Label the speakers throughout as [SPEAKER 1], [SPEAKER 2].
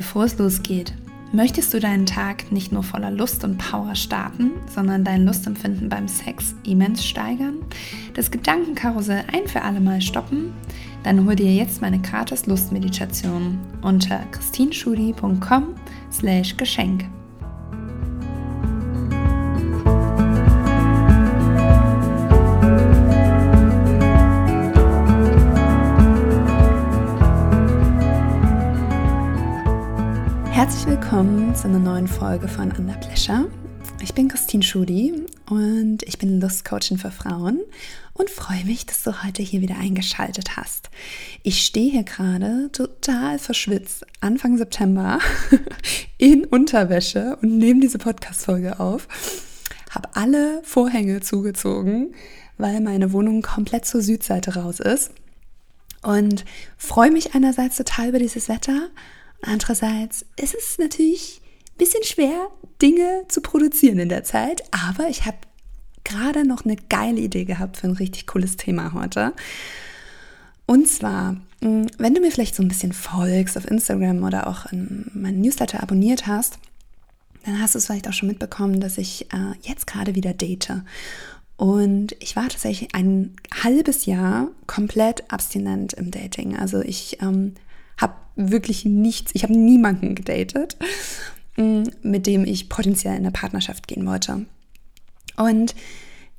[SPEAKER 1] Bevor es losgeht, möchtest du deinen Tag nicht nur voller Lust und Power starten, sondern dein Lustempfinden beim Sex immens steigern, das Gedankenkarussell ein für alle Mal stoppen? Dann hol dir jetzt meine gratis Lustmeditation unter christinschudi.com willkommen zu einer neuen Folge von Under Pleasure. Ich bin Christine Schudi und ich bin Lustcoachin für Frauen und freue mich, dass du heute hier wieder eingeschaltet hast. Ich stehe hier gerade total verschwitzt, Anfang September, in Unterwäsche und nehme diese Podcast-Folge auf. Habe alle Vorhänge zugezogen, weil meine Wohnung komplett zur Südseite raus ist. Und freue mich einerseits total über dieses Wetter Andererseits ist es natürlich ein bisschen schwer, Dinge zu produzieren in der Zeit, aber ich habe gerade noch eine geile Idee gehabt für ein richtig cooles Thema heute. Und zwar, hm, wenn du mir vielleicht so ein bisschen folgst auf Instagram oder auch in meinen Newsletter abonniert hast, dann hast du es vielleicht auch schon mitbekommen, dass ich äh, jetzt gerade wieder date. Und ich war tatsächlich ein halbes Jahr komplett abstinent im Dating. Also ich ähm, habe wirklich nichts, ich habe niemanden gedatet, mm, mit dem ich potenziell in eine Partnerschaft gehen wollte. Und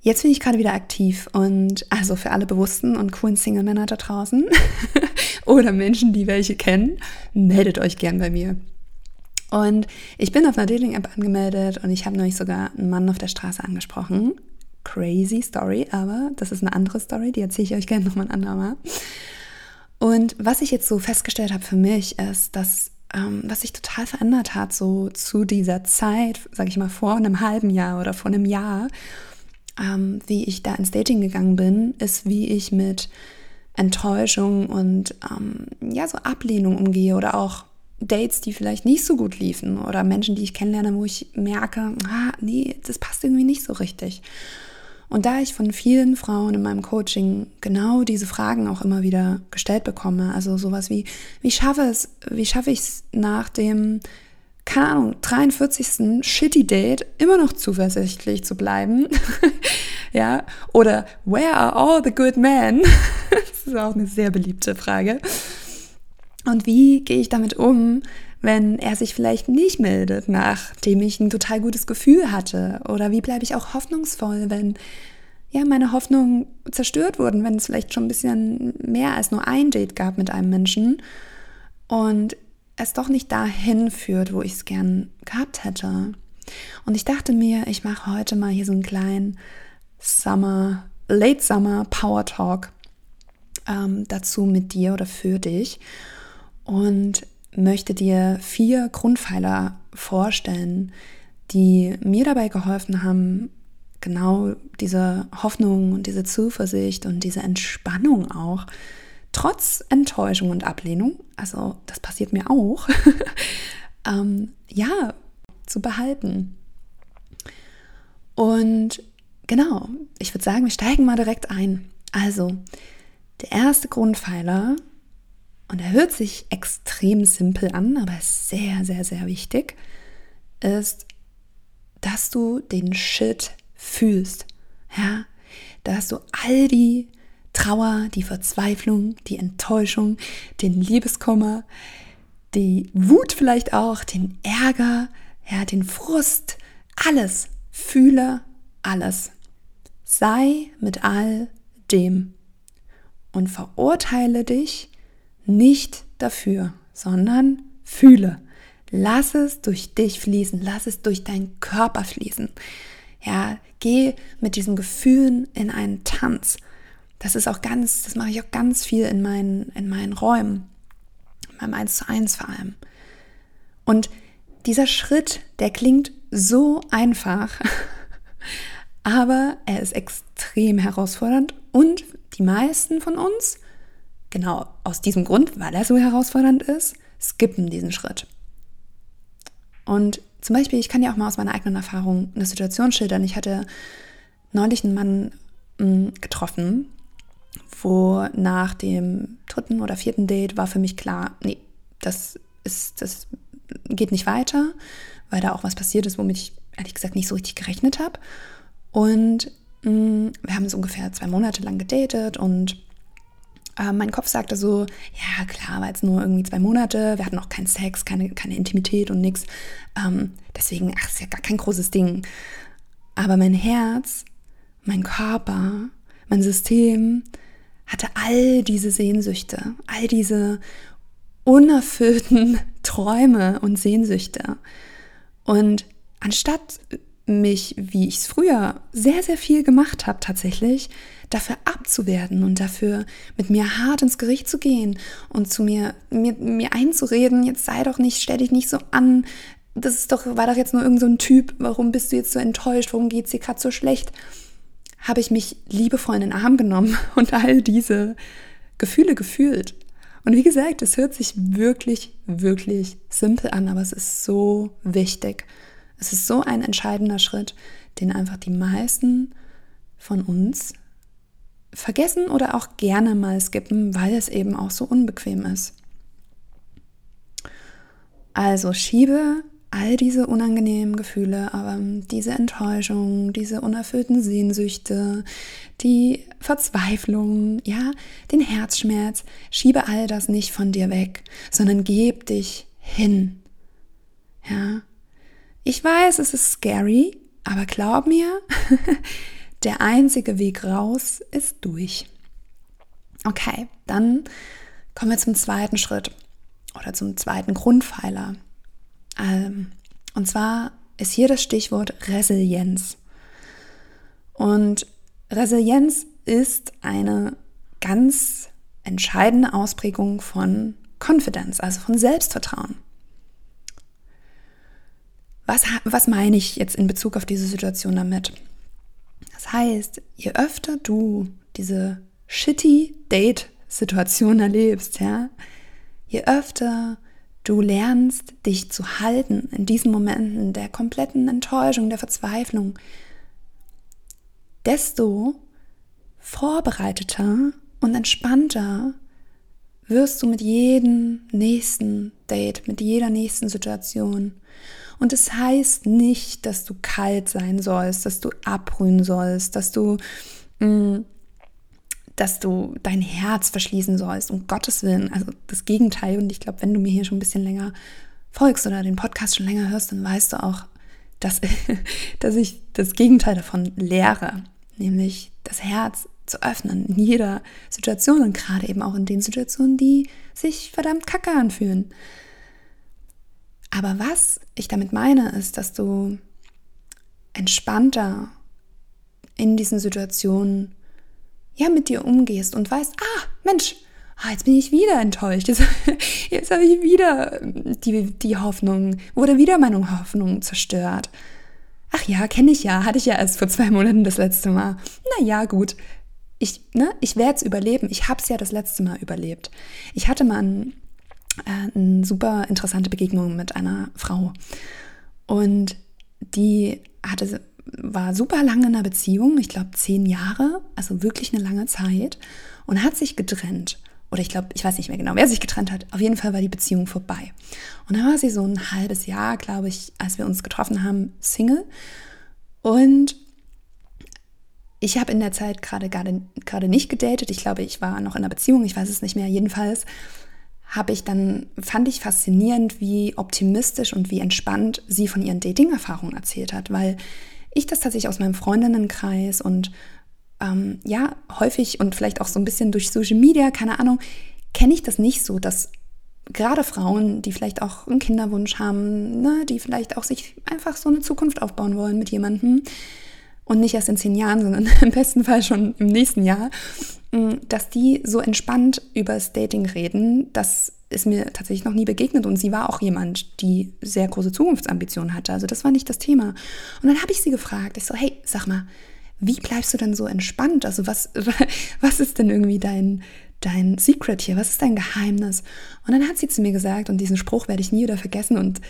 [SPEAKER 1] jetzt bin ich gerade wieder aktiv und also für alle bewussten und coolen Single-Männer da draußen oder Menschen, die welche kennen, meldet euch gern bei mir. Und ich bin auf einer Dating-App angemeldet und ich habe neulich sogar einen Mann auf der Straße angesprochen. Crazy Story, aber das ist eine andere Story, die erzähle ich euch gerne nochmal ein andermal. Und was ich jetzt so festgestellt habe für mich, ist, dass ähm, was sich total verändert hat, so zu dieser Zeit, sage ich mal, vor einem halben Jahr oder vor einem Jahr, ähm, wie ich da ins Dating gegangen bin, ist, wie ich mit Enttäuschung und ähm, ja, so Ablehnung umgehe oder auch Dates, die vielleicht nicht so gut liefen oder Menschen, die ich kennenlerne, wo ich merke, ah, nee, das passt irgendwie nicht so richtig. Und da ich von vielen Frauen in meinem Coaching genau diese Fragen auch immer wieder gestellt bekomme, also sowas wie, wie schaffe es, wie schaffe ich es nach dem, keine Ahnung, 43. Shitty Date immer noch zuversichtlich zu bleiben? ja, oder where are all the good men? das ist auch eine sehr beliebte Frage. Und wie gehe ich damit um, wenn er sich vielleicht nicht meldet, nachdem ich ein total gutes Gefühl hatte? Oder wie bleibe ich auch hoffnungsvoll, wenn ja, meine Hoffnungen zerstört wurden, wenn es vielleicht schon ein bisschen mehr als nur ein Date gab mit einem Menschen und es doch nicht dahin führt, wo ich es gern gehabt hätte. Und ich dachte mir, ich mache heute mal hier so einen kleinen Summer, Late Summer Power Talk ähm, dazu mit dir oder für dich und möchte dir vier Grundpfeiler vorstellen, die mir dabei geholfen haben, genau diese Hoffnung und diese Zuversicht und diese Entspannung auch, trotz Enttäuschung und Ablehnung, also das passiert mir auch, ähm, ja, zu behalten. Und genau, ich würde sagen, wir steigen mal direkt ein. Also, der erste Grundpfeiler und er hört sich extrem simpel an, aber sehr, sehr, sehr wichtig, ist, dass du den Shit fühlst. Ja, da hast du all die Trauer, die Verzweiflung, die Enttäuschung, den Liebeskummer, die Wut vielleicht auch, den Ärger, ja, den Frust, alles. Fühle alles. Sei mit all dem und verurteile dich nicht dafür, sondern fühle. Lass es durch dich fließen, lass es durch deinen Körper fließen. Ja, geh mit diesen Gefühlen in einen Tanz. Das ist auch ganz, das mache ich auch ganz viel in meinen, in meinen Räumen, in meinem 1 zu 1 vor allem. Und dieser Schritt, der klingt so einfach, aber er ist extrem herausfordernd und die meisten von uns genau aus diesem Grund, weil er so herausfordernd ist, skippen diesen Schritt. Und zum Beispiel, ich kann ja auch mal aus meiner eigenen Erfahrung eine Situation schildern. Ich hatte neulich einen Mann hm, getroffen, wo nach dem dritten oder vierten Date war für mich klar, nee, das ist, das geht nicht weiter, weil da auch was passiert ist, womit ich ehrlich gesagt nicht so richtig gerechnet habe. Und mh, mm, wir haben so ungefähr zwei Monate lang gedatet und äh, mein Kopf sagte so, ja klar, war jetzt nur irgendwie zwei Monate, wir hatten auch keinen Sex, keine, keine Intimität und nichts. Ähm, deswegen, ach, ist ja gar kein großes Ding. Aber mein Herz, mein Körper, mein System hatte all diese Sehnsüchte, all diese unerfüllten Träume und Sehnsüchte. Und anstatt mich, wie ich es früher sehr, sehr viel gemacht habe, tatsächlich, dafür abzuwerten und dafür mit mir hart ins Gericht zu gehen und zu mir, mir, mir einzureden, jetzt sei doch nicht, stell dich nicht so an, das ist doch, war doch jetzt nur irgendein so Typ, warum bist du jetzt so enttäuscht, warum geht es dir gerade so schlecht, habe ich mich liebevoll in den Arm genommen und all diese Gefühle gefühlt. Und wie gesagt, es hört sich wirklich, wirklich simpel an, aber es ist so wichtig. Es ist so ein entscheidender Schritt, den einfach die meisten von uns vergessen oder auch gerne mal skippen, weil es eben auch so unbequem ist. Also schiebe all diese unangenehmen Gefühle, aber diese Enttäuschung, diese unerfüllten Sehnsüchte, die Verzweiflung, ja, den Herzschmerz, schiebe all das nicht von dir weg, sondern geb dich hin. Ja. Ich weiß, es ist scary, aber glaub mir, der einzige Weg raus ist durch. Okay, dann kommen wir zum zweiten Schritt oder zum zweiten Grundpfeiler ähm, und zwar ist hier das Stichwort Resilienz. Und Resilienz ist eine ganz entscheidende Ausprägung von Confidence, also von Selbstvertrauen. Was, was meine ich jetzt in Bezug auf diese Situation damit? Das heißt, je öfter du diese shitty Date-Situation erlebst, ja, je öfter Du lernst dich zu halten in diesen Momenten der kompletten Enttäuschung, der Verzweiflung. Desto vorbereiteter und entspannter wirst du mit jedem nächsten Date, mit jeder nächsten Situation. Und es das heißt nicht, dass du kalt sein sollst, dass du abbrühen sollst, dass du mh, mm, dass du dein Herz verschließen sollst, um Gottes Willen. Also das Gegenteil. Und ich glaube, wenn du mir hier schon ein bisschen länger folgst oder den Podcast schon länger hörst, dann weißt du auch, dass, dass ich das Gegenteil davon lehre. Nämlich das Herz zu öffnen in jeder Situation und gerade eben auch in den Situationen, die sich verdammt kacke anfühlen. Aber was ich damit meine, ist, dass du entspannter in diesen Situationen ja mit dir umgehst und weißt, ah, Mensch, ah, jetzt bin ich wieder enttäuscht. Jetzt, jetzt habe ich wieder die, die Hoffnung, wurde wieder meine Hoffnung zerstört. Ach ja, kenne ich ja, hatte ich ja erst vor zwei Monaten das letzte Mal. Na ja, gut. Ich, ne, ich werde es überleben. Ich habe es ja das letzte Mal überlebt. Ich hatte mal ein, äh, eine super interessante Begegnung mit einer Frau. Und die hatte war super lange in einer Beziehung, ich glaube zehn Jahre, also wirklich eine lange Zeit, und hat sich getrennt. Oder ich glaube, ich weiß nicht mehr genau, wer sich getrennt hat. Auf jeden Fall war die Beziehung vorbei. Und dann war sie so ein halbes Jahr, glaube ich, als wir uns getroffen haben, Single. Und ich habe in der Zeit gerade gerade nicht gedatet. Ich glaube, ich war noch in einer Beziehung, ich weiß es nicht mehr. Jedenfalls habe ich dann, fand ich faszinierend, wie optimistisch und wie entspannt sie von ihren Dating-Erfahrungen erzählt hat, weil ich das tatsächlich aus meinem Freundinnenkreis und ähm, ja, häufig und vielleicht auch so ein bisschen durch Social Media, keine Ahnung, kenne ich das nicht so, dass gerade Frauen, die vielleicht auch einen Kinderwunsch haben, ne, die vielleicht auch sich einfach so eine Zukunft aufbauen wollen mit jemandem und nicht erst in zehn Jahren, sondern im besten Fall schon im nächsten Jahr, dass die so entspannt über das Dating reden, das ist mir tatsächlich noch nie begegnet und sie war auch jemand, die sehr große Zukunftsambitionen hatte. Also das war nicht das Thema. Und dann habe ich sie gefragt, ich so, hey, sag mal, wie bleibst du denn so entspannt? Also was, was ist denn irgendwie dein, dein Secret hier? Was ist dein Geheimnis? Und dann hat sie zu mir gesagt, und diesen Spruch werde ich nie wieder vergessen und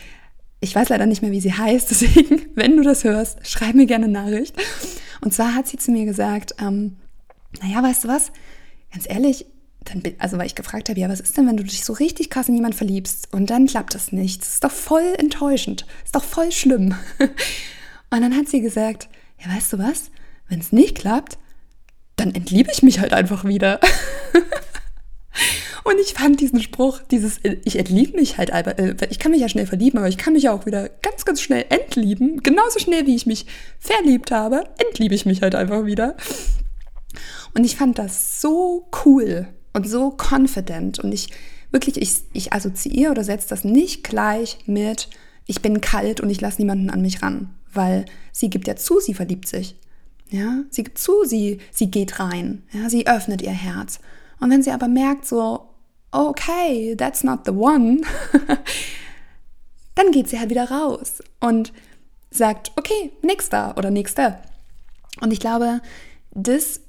[SPEAKER 1] ich weiß leider nicht mehr, wie sie heißt, deswegen, wenn du das hörst, schreib mir gerne Nachricht. Und zwar hat sie zu mir gesagt, ähm, naja, weißt du was, ganz ehrlich, dann, also weil ich gefragt habe, ja, was ist denn, wenn du dich so richtig krass in jemanden verliebst und dann klappt das nicht? Das ist doch voll enttäuschend. Das ist doch voll schlimm. Und dann hat sie gesagt, ja, weißt du was? Wenn es nicht klappt, dann entliebe ich mich halt einfach wieder. Und ich fand diesen Spruch, dieses ich entliebe mich halt, äh, ich kann mich ja schnell verlieben, aber ich kann mich ja auch wieder ganz, ganz schnell entlieben. Genauso schnell, wie ich mich verliebt habe, entliebe ich mich halt einfach wieder. Und ich fand das so cool und so confident. Und ich wirklich, ich, ich assoziiere oder setze das nicht gleich mit, ich bin kalt und ich lasse niemanden an mich ran. Weil sie gibt ja zu, sie verliebt sich. Ja, sie gibt zu, sie, sie geht rein. Ja, sie öffnet ihr Herz. Und wenn sie aber merkt, so, okay, that's not the one, dann geht sie halt wieder raus und sagt, okay, nächster oder nächster. Und ich glaube, das,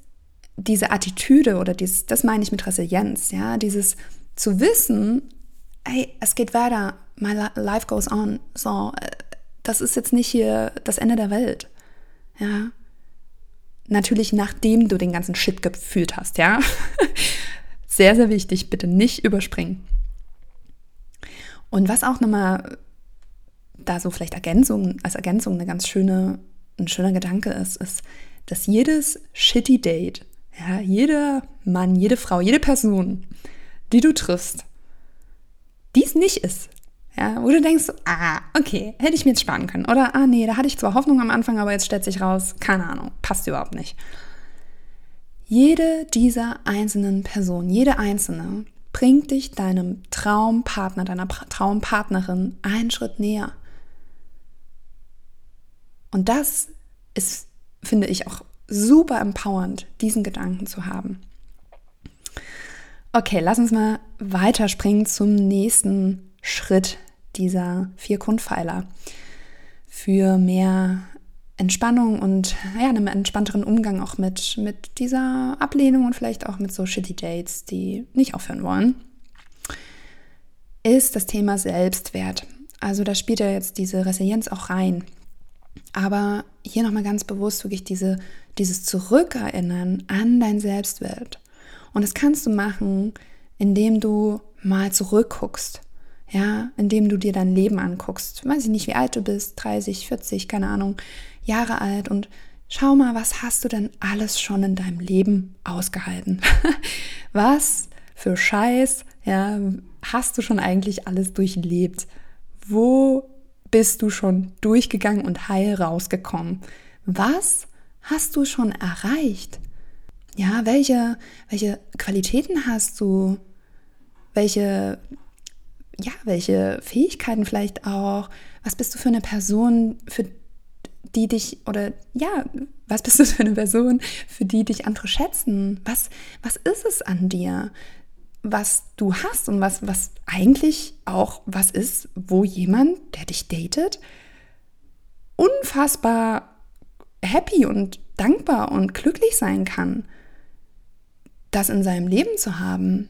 [SPEAKER 1] diese Attitüde oder dies, das meine ich mit Resilienz, ja, dieses zu wissen, hey, es geht weiter, my life goes on, so, äh, das ist jetzt nicht hier das Ende der Welt, ja. Natürlich, nachdem du den ganzen Shit gefühlt hast, ja. Sehr, sehr wichtig, bitte nicht überspringen. Und was auch nochmal da so vielleicht Ergänzung, als Ergänzung eine ganz schöne, ein schöner Gedanke ist, ist, dass jedes shitty Date, ja, jeder Mann, jede Frau, jede Person, die du triffst, dies nicht ist. Ja, wo du denkst, ah, okay, hätte ich mir jetzt sparen können. Oder, ah, nee, da hatte ich zwar Hoffnung am Anfang, aber jetzt stellt sich raus, keine Ahnung, passt überhaupt nicht. Jede dieser einzelnen Personen, jede einzelne, bringt dich deinem Traumpartner, deiner Traumpartnerin einen Schritt näher. Und das ist, finde ich, auch super empowernd, diesen Gedanken zu haben. Okay, lass uns mal weiterspringen zum nächsten Schritt dieser vier Grundpfeiler für mehr Entspannung und ja, einem entspannteren Umgang auch mit, mit dieser Ablehnung und vielleicht auch mit so shitty Dates, die nicht aufhören wollen, ist das Thema Selbstwert. Also da spielt ja jetzt diese Resilienz auch rein. Aber hier nochmal ganz bewusst wirklich diese, dieses Zurückerinnern an dein Selbstwert. Und das kannst du machen, indem du mal zurückguckst. Ja, indem du dir dein Leben anguckst. Weiß ich nicht, wie alt du bist, 30, 40, keine Ahnung Jahre alt und schau mal, was hast du denn alles schon in deinem Leben ausgehalten? was für Scheiß, ja, hast du schon eigentlich alles durchlebt? Wo bist du schon durchgegangen und heil rausgekommen? Was hast du schon erreicht? Ja, welche, welche Qualitäten hast du? Welche, ja, welche Fähigkeiten vielleicht auch? Was bist du für eine Person, für die dich oder ja, was bist du für eine Person, für die dich andere schätzen? Was, was ist es an dir, was du hast und was, was eigentlich auch was ist, wo jemand, der dich datet, unfassbar happy und dankbar und glücklich sein kann, das in seinem Leben zu haben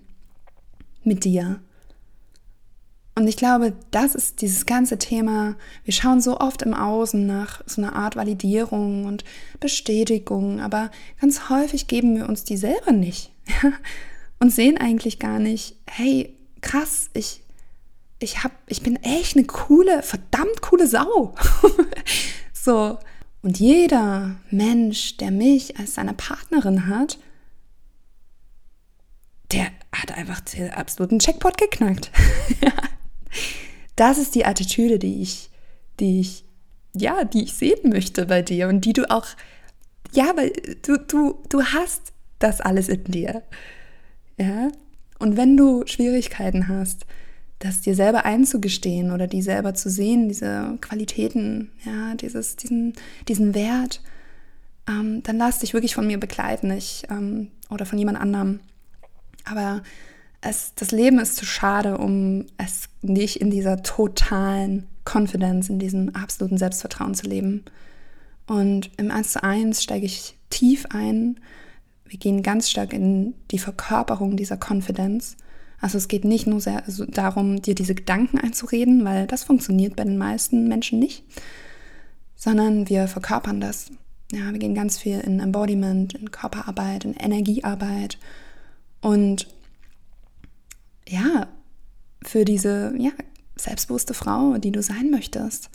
[SPEAKER 1] mit dir. Und ich glaube, das ist dieses ganze Thema. Wir schauen so oft im Außen nach so einer Art Validierung und Bestätigung, aber ganz häufig geben wir uns die selber nicht und sehen eigentlich gar nicht, hey, krass, ich, ich, hab, ich bin echt eine coole, verdammt coole Sau. so. Und jeder Mensch, der mich als seine Partnerin hat, der hat einfach den absoluten Checkpot geknackt. Das ist die Attitüde, die ich, die ich, ja, die ich sehen möchte bei dir und die du auch, ja, weil du, du, du hast das alles in dir. Ja. Und wenn du Schwierigkeiten hast, das dir selber einzugestehen oder die selber zu sehen, diese Qualitäten, ja, dieses, diesen, diesen Wert, ähm, dann lass dich wirklich von mir begleiten ich, ähm, oder von jemand anderem. Aber es, das Leben ist zu schade, um es nicht in dieser totalen Confidence, in diesem absoluten Selbstvertrauen zu leben. Und im 1 zu 1 steige ich tief ein. Wir gehen ganz stark in die Verkörperung dieser Confidence. Also es geht nicht nur sehr, also darum, dir diese Gedanken einzureden, weil das funktioniert bei den meisten Menschen nicht, sondern wir verkörpern das. Ja, wir gehen ganz viel in Embodiment, in Körperarbeit, in Energiearbeit und ja, für diese, ja, selbstbewusste Frau, die du sein möchtest,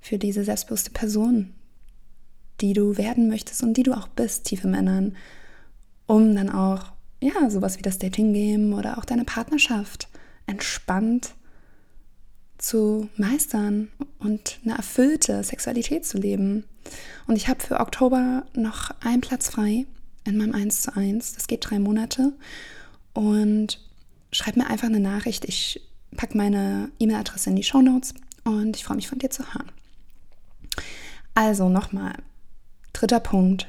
[SPEAKER 1] für diese selbstbewusste Person, die du werden möchtest und die du auch bist, tief im Innern, um dann auch, ja, sowas wie das Dating-Game oder auch deine Partnerschaft entspannt zu meistern und eine erfüllte Sexualität zu leben. Und ich habe für Oktober noch einen Platz frei in meinem 1 zu 1. Das geht drei Monate. Und schreib mir einfach eine Nachricht. Ich packe meine E-Mail-Adresse in die Show Notes und ich freue mich von dir zu hören. Also nochmal, dritter Punkt.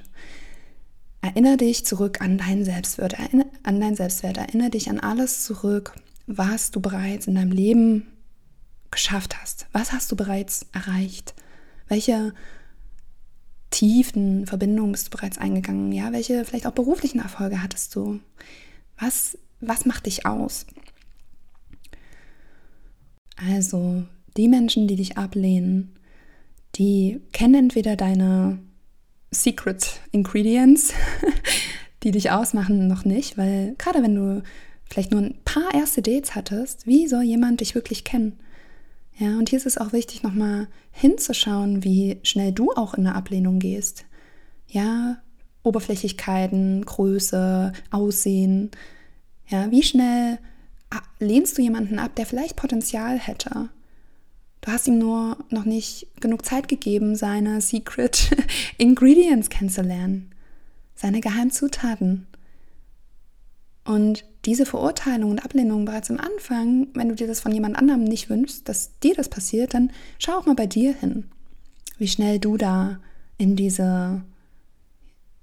[SPEAKER 1] Erinnere dich zurück an deinen Selbstwert, an deinen Selbstwert. Erinnere dich an alles zurück, was du bereits in deinem Leben geschafft hast. Was hast du bereits erreicht? Welche tiefen Verbindungen bist du bereits eingegangen? Ja, welche vielleicht auch beruflichen Erfolge hattest du? Was, was macht dich aus? Also, die Menschen, die dich ablehnen, die kennen entweder deine Secret Ingredients, die dich ausmachen, noch nicht, weil gerade wenn du vielleicht nur ein paar erste Dates hattest, wie soll jemand dich wirklich kennen? Ja, und hier ist es auch wichtig, nochmal hinzuschauen, wie schnell du auch in eine Ablehnung gehst. Ja, Oberflächlichkeiten, Größe, Aussehen. Ja, wie schnell lehnst du jemanden ab, der vielleicht Potenzial hätte? Du hast ihm nur noch nicht genug Zeit gegeben, seine Secret Ingredients kennenzulernen, seine Geheimzutaten. Und diese Verurteilung und Ablehnung bereits am Anfang, wenn du dir das von jemand anderem nicht wünschst, dass dir das passiert, dann schau auch mal bei dir hin, wie schnell du da in diese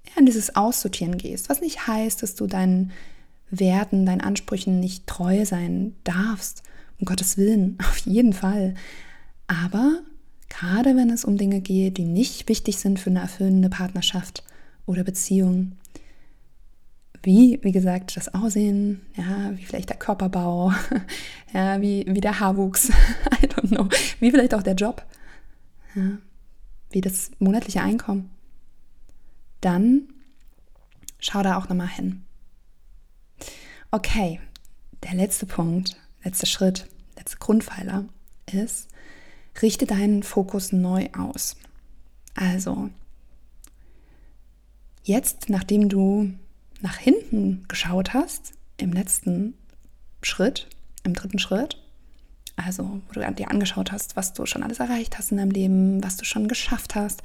[SPEAKER 1] ja, in dieses Aussortieren gehst. Was nicht heißt, dass du deinen Werten, deinen Ansprüchen nicht treu sein darfst. Um Gottes Willen, auf jeden Fall. Aber gerade wenn es um Dinge geht, die nicht wichtig sind für eine erfüllende Partnerschaft oder Beziehung, wie, wie gesagt, das Aussehen, ja, wie vielleicht der Körperbau, ja, wie, wie der Haarwuchs, I don't know, wie vielleicht auch der Job, ja, wie das monatliche Einkommen, dann schau da auch nochmal hin. Okay, der letzte Punkt, letzter Schritt, letzter Grundpfeiler ist, richte deinen Fokus neu aus. Also, jetzt, nachdem du nach hinten geschaut hast, im letzten Schritt, im dritten Schritt, also wo du dir angeschaut hast, was du schon alles erreicht hast in deinem Leben, was du schon geschafft hast,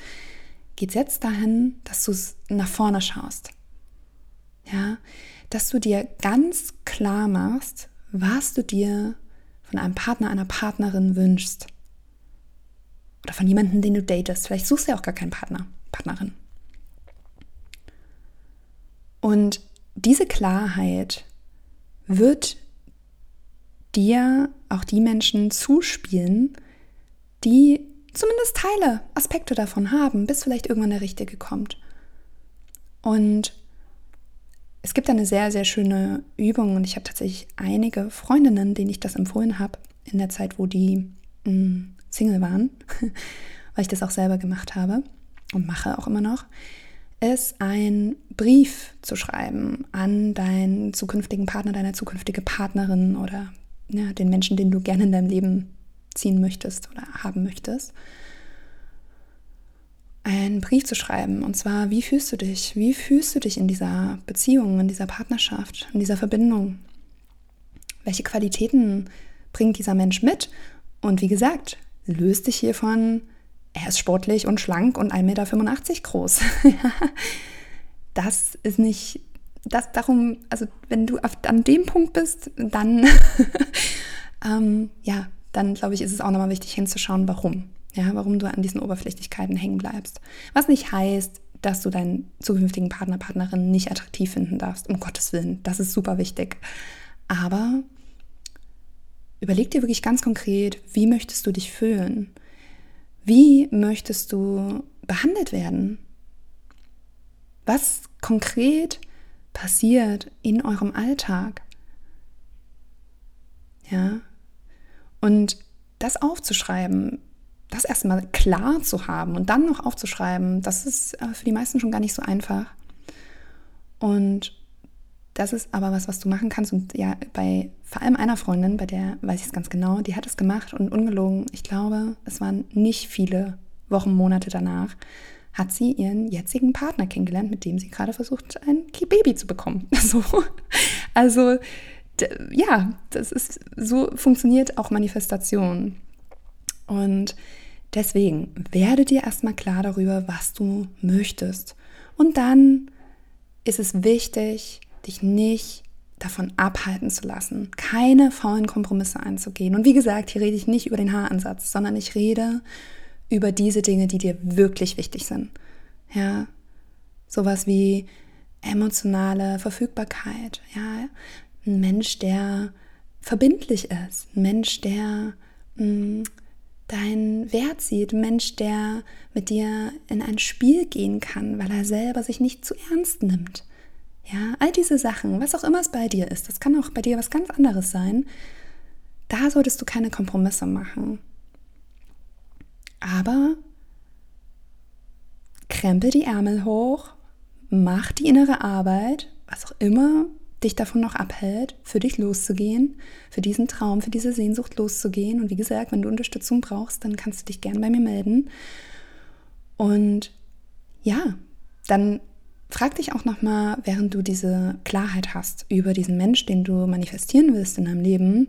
[SPEAKER 1] geht es jetzt dahin, dass du nach vorne schaust. Ja, dass du dir ganz klar machst, was du dir von einem Partner, einer Partnerin wünschst. Oder von jemandem, den du datest. Vielleicht suchst du ja auch gar keinen Partner, Partnerin. Und diese Klarheit wird dir auch die Menschen zuspielen, die zumindest Teile, Aspekte davon haben, bis vielleicht irgendwann der Richtige kommt. Und es gibt eine sehr, sehr schöne Übung und ich habe tatsächlich einige Freundinnen, denen ich das empfohlen habe, in der Zeit, wo die mh, mm, Single waren, weil ich das auch selber gemacht habe und mache auch immer noch ist, einen Brief zu schreiben an deinen zukünftigen Partner, deine zukünftige Partnerin oder ja, den Menschen, den du gerne in deinem Leben ziehen möchtest oder haben möchtest. Einen Brief zu schreiben und zwar, wie fühlst du dich? Wie fühlst du dich in dieser Beziehung, in dieser Partnerschaft, in dieser Verbindung? Welche Qualitäten bringt dieser Mensch mit? Und wie gesagt, löst dich hiervon er ist sportlich und schlank und 1,85 Meter groß. das ist nicht, das darum, also wenn du auf, an dem Punkt bist, dann, ähm, ja, dann glaube ich, ist es auch nochmal wichtig hinzuschauen, warum. Ja, warum du an diesen Oberflächlichkeiten hängen bleibst. Was nicht heißt, dass du deinen zukünftigen Partner, Partnerin nicht attraktiv finden darfst. Um Gottes Willen, das ist super wichtig. Aber überleg dir wirklich ganz konkret, wie möchtest du dich fühlen? Wie möchtest du behandelt werden? Was konkret passiert in eurem Alltag? Ja? Und das aufzuschreiben, das erstmal klar zu haben und dann noch aufzuschreiben, das ist äh, für die meisten schon gar nicht so einfach. Und das ist aber was, was du machen kannst. Und ja, bei vor allem einer Freundin, bei der weiß ich es ganz genau, die hat es gemacht und ungelogen, ich glaube, es waren nicht viele Wochen, Monate danach, hat sie ihren jetzigen Partner kennengelernt, mit dem sie gerade versucht, ein Baby zu bekommen. So. Also, ja, das ist, so funktioniert auch Manifestation. Und deswegen werde dir erstmal klar darüber, was du möchtest. Und dann ist es wichtig, dich nicht davon abhalten zu lassen, keine faulen Kompromisse einzugehen. Und wie gesagt, hier rede ich nicht über den Haaransatz, sondern ich rede über diese Dinge, die dir wirklich wichtig sind. Ja, sowas wie emotionale Verfügbarkeit, ja, ein Mensch, der verbindlich ist, ein Mensch, der mh, mm, deinen Wert sieht, ein Mensch, der mit dir in ein Spiel gehen kann, weil er selber sich nicht zu ernst nimmt. Ja, all diese Sachen, was auch immer es bei dir ist, das kann auch bei dir was ganz anderes sein. Da solltest du keine Kompromisse machen. Aber krempel die Ärmel hoch, mach die innere Arbeit, was auch immer dich davon noch abhält, für dich loszugehen, für diesen Traum, für diese Sehnsucht loszugehen. Und wie gesagt, wenn du Unterstützung brauchst, dann kannst du dich gern bei mir melden. Und ja, dann frag dich auch nochmal, während du diese Klarheit hast über diesen Mensch, den du manifestieren willst in deinem Leben,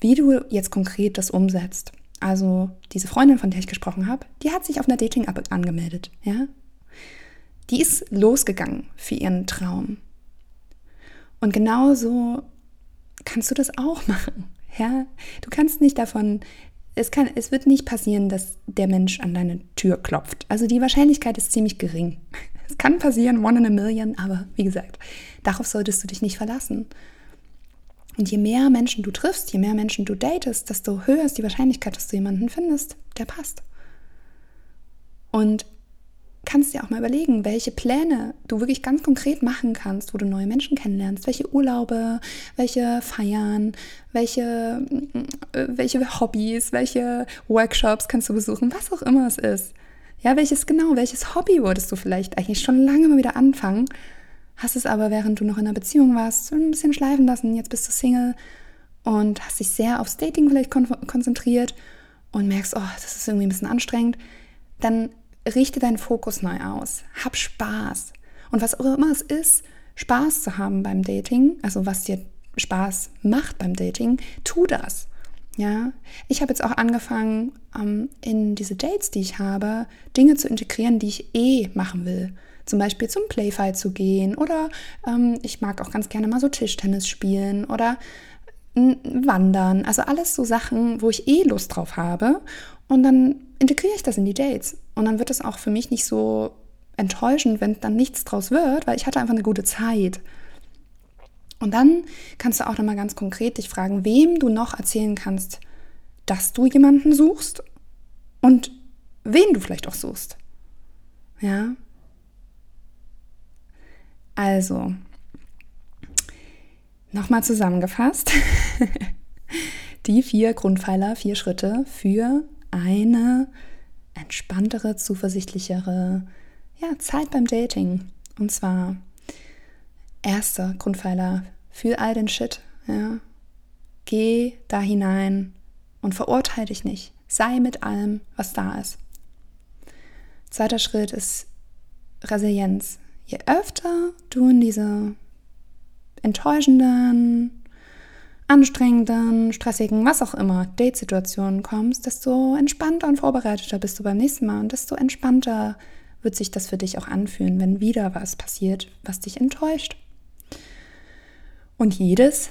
[SPEAKER 1] wie du jetzt konkret das umsetzt. Also diese Freundin, von der ich gesprochen habe, die hat sich auf einer Dating-App angemeldet, ja. Die ist losgegangen für ihren Traum. Und genauso kannst du das auch machen. Ja? Du kannst nicht davon, es, kann, es wird nicht passieren, dass der Mensch an deine Tür klopft. Also die Wahrscheinlichkeit ist ziemlich gering. Es kann passieren, one in a million, aber wie gesagt, darauf solltest du dich nicht verlassen. Und je mehr Menschen du triffst, je mehr Menschen du datest, desto höher ist die Wahrscheinlichkeit, dass du jemanden findest, der passt. Und kannst dir auch mal überlegen, welche Pläne du wirklich ganz konkret machen kannst, wo du neue Menschen kennenlernst. Welche Urlaube, welche Feiern, welche, äh, welche Hobbys, welche Workshops kannst du besuchen, was auch immer es ist. Ja, welches genau, welches Hobby wolltest du vielleicht eigentlich schon lange mal wieder anfangen, hast es aber, während du noch in einer Beziehung warst, ein bisschen schleifen lassen. Jetzt bist du Single und hast dich sehr aufs Dating vielleicht kon konzentriert und merkst, oh, das ist irgendwie ein bisschen anstrengend. Dann richte deinen Fokus neu aus. Hab Spaß. Und was auch immer es ist, Spaß zu haben beim Dating, also was dir Spaß macht beim Dating, tu das. Ja, ich habe jetzt auch angefangen, ähm, in diese Dates, die ich habe, Dinge zu integrieren, die ich eh machen will. Zum Beispiel zum Playfight zu gehen oder ähm, ich mag auch ganz gerne mal so Tischtennis spielen oder wandern. Also alles so Sachen, wo ich eh Lust drauf habe. Und dann integriere ich das in die Dates. Und dann wird es auch für mich nicht so enttäuschend, wenn dann nichts draus wird, weil ich hatte einfach eine gute Zeit. Und dann kannst du auch nochmal ganz konkret dich fragen, wem du noch erzählen kannst, dass du jemanden suchst und wen du vielleicht auch suchst. Ja. Also, nochmal zusammengefasst. Die vier Grundpfeiler, vier Schritte für eine entspanntere, zuversichtlichere ja, Zeit beim Dating. Und zwar erster Grundpfeiler, fühl all den Shit. Ja. Geh da hinein und verurteile dich nicht. Sei mit allem, was da ist. Zweiter Schritt ist Resilienz. Je öfter du in diese enttäuschenden, anstrengenden, stressigen, was auch immer, Date-Situationen kommst, desto entspannter und vorbereiteter bist du beim nächsten Mal und desto entspannter wird sich das für dich auch anfühlen, wenn wieder was passiert, was dich enttäuscht. Und jedes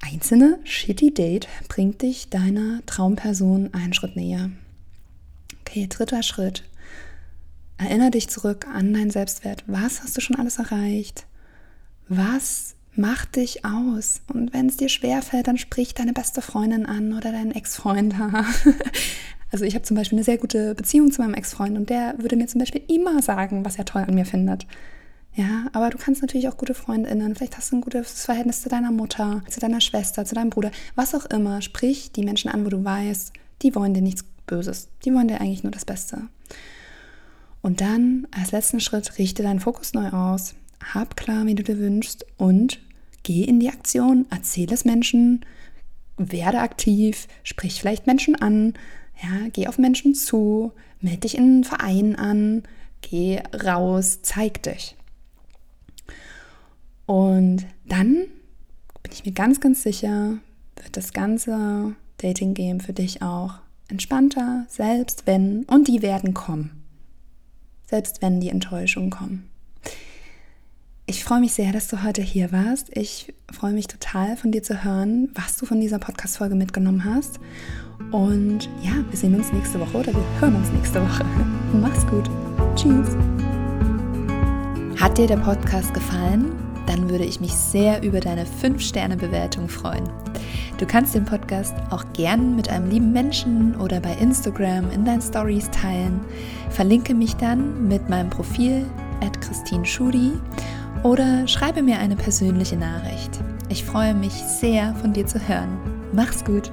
[SPEAKER 1] einzelne shitty Date bringt dich deiner Traumperson einen Schritt näher. Okay, dritter Schritt. Erinnere dich zurück an deinen Selbstwert. Was hast du schon alles erreicht? Was Mach dich aus. Und wenn es dir schwerfällt, dann sprich deine beste Freundin an oder deinen Ex-Freund. also ich habe zum Beispiel eine sehr gute Beziehung zu meinem Ex-Freund und der würde mir zum Beispiel immer sagen, was er toll an mir findet. Ja, aber du kannst natürlich auch gute Freundinnen, vielleicht hast du ein gutes Verhältnis zu deiner Mutter, zu deiner Schwester, zu deinem Bruder, was auch immer. Sprich die Menschen an, wo du weißt, die wollen dir nichts Böses. Die wollen dir eigentlich nur das Beste. Und dann als letzten Schritt richte deinen Fokus neu aus. Hab klar, wie du dir wünschst und geh in die Aktion, erzähle es Menschen, werde aktiv, sprich vielleicht Menschen an, ja, geh auf Menschen zu, melde dich in einen Verein an, geh raus, zeig dich. Und dann bin ich mir ganz, ganz sicher, wird das ganze Dating-Game für dich auch entspannter, selbst wenn, und die werden kommen. Selbst wenn die Enttäuschungen kommen. Ich freue mich sehr, dass du heute hier warst. Ich freue mich total von dir zu hören, was du von dieser Podcast-Folge mitgenommen hast. Und ja, wir sehen uns nächste Woche oder wir hören uns nächste Woche. Mach's gut. Tschüss. Hat dir der Podcast gefallen? Dann würde ich mich sehr über deine 5-Sterne-Bewertung freuen. Du kannst den Podcast auch gern mit einem lieben Menschen oder bei Instagram in deinen Stories teilen. Verlinke mich dann mit meinem Profil at Christine Schudi oder schreibe mir eine persönliche Nachricht. Ich freue mich sehr, von dir zu hören. Mach's gut!